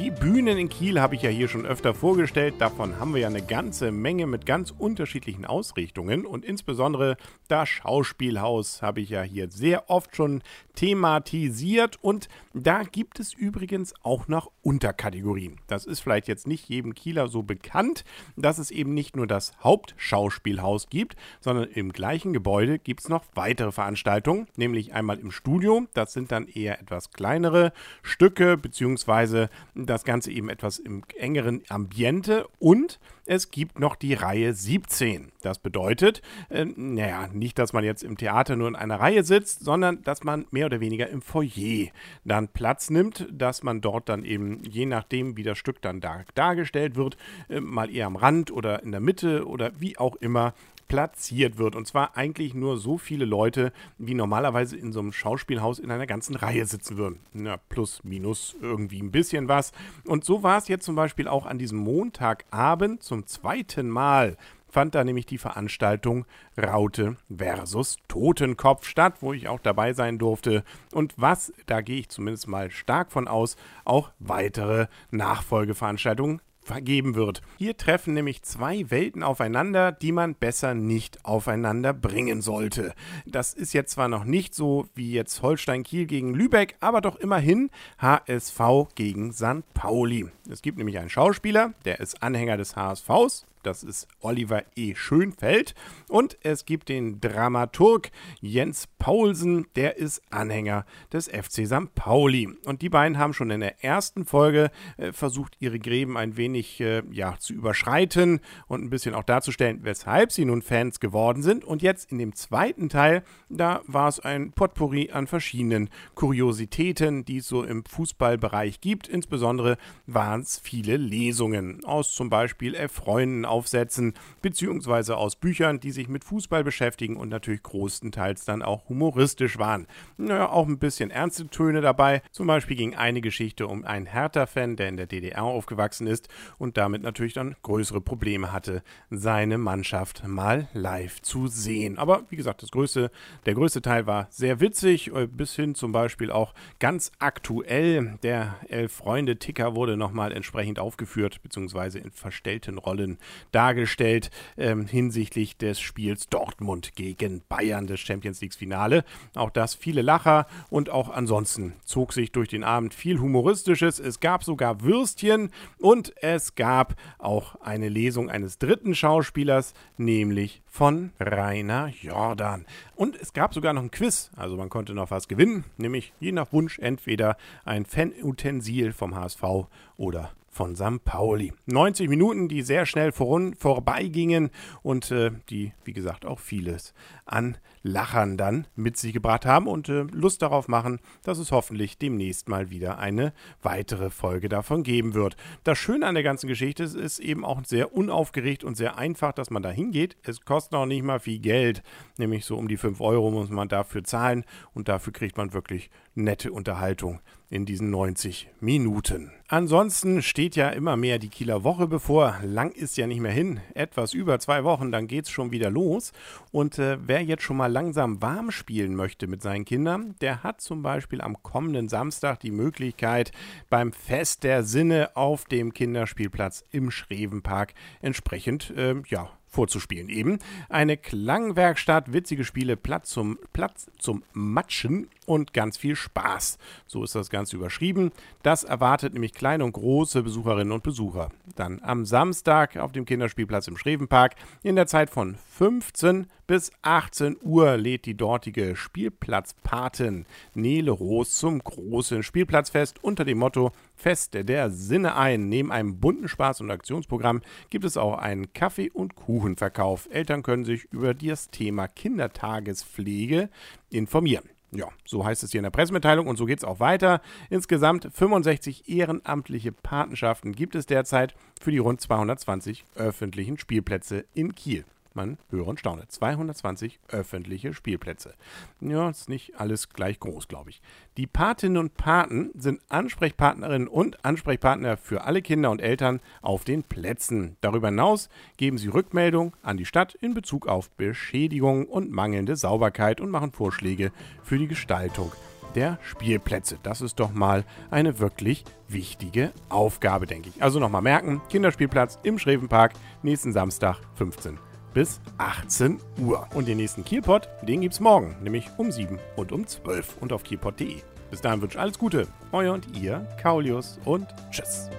Die Bühnen in Kiel habe ich ja hier schon öfter vorgestellt. Davon haben wir ja eine ganze Menge mit ganz unterschiedlichen Ausrichtungen. Und insbesondere das Schauspielhaus habe ich ja hier sehr oft schon thematisiert. Und da gibt es übrigens auch noch Unterkategorien. Das ist vielleicht jetzt nicht jedem Kieler so bekannt, dass es eben nicht nur das Hauptschauspielhaus gibt, sondern im gleichen Gebäude gibt es noch weitere Veranstaltungen. Nämlich einmal im Studio. Das sind dann eher etwas kleinere Stücke, beziehungsweise das Ganze eben etwas im engeren Ambiente und es gibt noch die Reihe 17. Das bedeutet, äh, naja, nicht, dass man jetzt im Theater nur in einer Reihe sitzt, sondern dass man mehr oder weniger im Foyer dann Platz nimmt, dass man dort dann eben, je nachdem, wie das Stück dann da, dargestellt wird, äh, mal eher am Rand oder in der Mitte oder wie auch immer platziert wird. Und zwar eigentlich nur so viele Leute, wie normalerweise in so einem Schauspielhaus in einer ganzen Reihe sitzen würden. Na, plus, minus irgendwie ein bisschen was. Und so war es jetzt zum Beispiel auch an diesem Montagabend zum zweiten Mal fand da nämlich die Veranstaltung Raute versus Totenkopf statt, wo ich auch dabei sein durfte. Und was, da gehe ich zumindest mal stark von aus, auch weitere Nachfolgeveranstaltungen vergeben wird. Hier treffen nämlich zwei Welten aufeinander, die man besser nicht aufeinander bringen sollte. Das ist jetzt zwar noch nicht so wie jetzt Holstein Kiel gegen Lübeck, aber doch immerhin HSV gegen St. Pauli. Es gibt nämlich einen Schauspieler, der ist Anhänger des HSVs, das ist Oliver E. Schönfeld. Und es gibt den Dramaturg Jens Paulsen, der ist Anhänger des FC St. Pauli. Und die beiden haben schon in der ersten Folge äh, versucht, ihre Gräben ein wenig äh, ja, zu überschreiten und ein bisschen auch darzustellen, weshalb sie nun Fans geworden sind. Und jetzt in dem zweiten Teil, da war es ein Potpourri an verschiedenen Kuriositäten, die es so im Fußballbereich gibt. Insbesondere waren es viele Lesungen aus zum Beispiel Erfreuen Aufsätzen beziehungsweise aus Büchern, die sich mit Fußball beschäftigen und natürlich größtenteils dann auch humoristisch waren. Naja, auch ein bisschen ernste Töne dabei. Zum Beispiel ging eine Geschichte um einen Hertha-Fan, der in der DDR aufgewachsen ist und damit natürlich dann größere Probleme hatte, seine Mannschaft mal live zu sehen. Aber wie gesagt, das größte, der größte Teil war sehr witzig, äh, bis hin zum Beispiel auch ganz aktuell. Der Elf-Freunde-Ticker wurde nochmal entsprechend aufgeführt, beziehungsweise in verstellten Rollen dargestellt ähm, hinsichtlich des Spiels Dortmund gegen Bayern des Champions League Finale. Auch das viele Lacher und auch ansonsten zog sich durch den Abend viel Humoristisches. Es gab sogar Würstchen und es gab auch eine Lesung eines dritten Schauspielers, nämlich von Rainer Jordan. Und es gab sogar noch ein Quiz, also man konnte noch was gewinnen, nämlich je nach Wunsch entweder ein Fanutensil vom HSV oder von St. Pauli. 90 Minuten, die sehr schnell vor, vorbeigingen und äh, die, wie gesagt, auch vieles an Lachern dann mit sich gebracht haben und äh, Lust darauf machen, dass es hoffentlich demnächst mal wieder eine weitere Folge davon geben wird. Das Schöne an der ganzen Geschichte ist, ist eben auch sehr unaufgeregt und sehr einfach, dass man da hingeht. Es kostet auch nicht mal viel Geld, nämlich so um die 5 Euro muss man dafür zahlen und dafür kriegt man wirklich nette Unterhaltung in diesen 90 Minuten. Ansonsten steht ja immer mehr die Kieler Woche bevor. Lang ist ja nicht mehr hin. Etwas über zwei Wochen, dann geht es schon wieder los. Und äh, wer jetzt schon mal langsam warm spielen möchte mit seinen Kindern, der hat zum Beispiel am kommenden Samstag die Möglichkeit, beim Fest der Sinne auf dem Kinderspielplatz im Schrevenpark entsprechend, äh, ja, vorzuspielen. Eben eine Klangwerkstatt, witzige Spiele, Platz zum, Platz zum Matschen und ganz viel Spaß. So ist das Ganze überschrieben. Das erwartet nämlich kleine und große Besucherinnen und Besucher. Dann am Samstag auf dem Kinderspielplatz im Schrevenpark in der Zeit von 15 bis 18 Uhr lädt die dortige Spielplatzpatin Nele Roos zum großen Spielplatzfest unter dem Motto Fest der Sinne ein. Neben einem bunten Spaß- und Aktionsprogramm gibt es auch einen Kaffee- und Kuchenverkauf. Eltern können sich über das Thema Kindertagespflege informieren. Ja, so heißt es hier in der Pressemitteilung und so geht es auch weiter. Insgesamt 65 ehrenamtliche Patenschaften gibt es derzeit für die rund 220 öffentlichen Spielplätze in Kiel. Man höre und staune. 220 öffentliche Spielplätze. Ja, ist nicht alles gleich groß, glaube ich. Die Patinnen und Paten sind Ansprechpartnerinnen und Ansprechpartner für alle Kinder und Eltern auf den Plätzen. Darüber hinaus geben sie Rückmeldung an die Stadt in Bezug auf Beschädigungen und mangelnde Sauberkeit und machen Vorschläge für die Gestaltung der Spielplätze. Das ist doch mal eine wirklich wichtige Aufgabe, denke ich. Also nochmal merken, Kinderspielplatz im Schrevenpark, nächsten Samstag 15 bis 18 Uhr. Und den nächsten Kielpot, den gibt es morgen, nämlich um 7 und um 12 und auf kielpot.de. Bis dahin wünsche ich alles Gute. Euer und ihr, Kaulius und tschüss.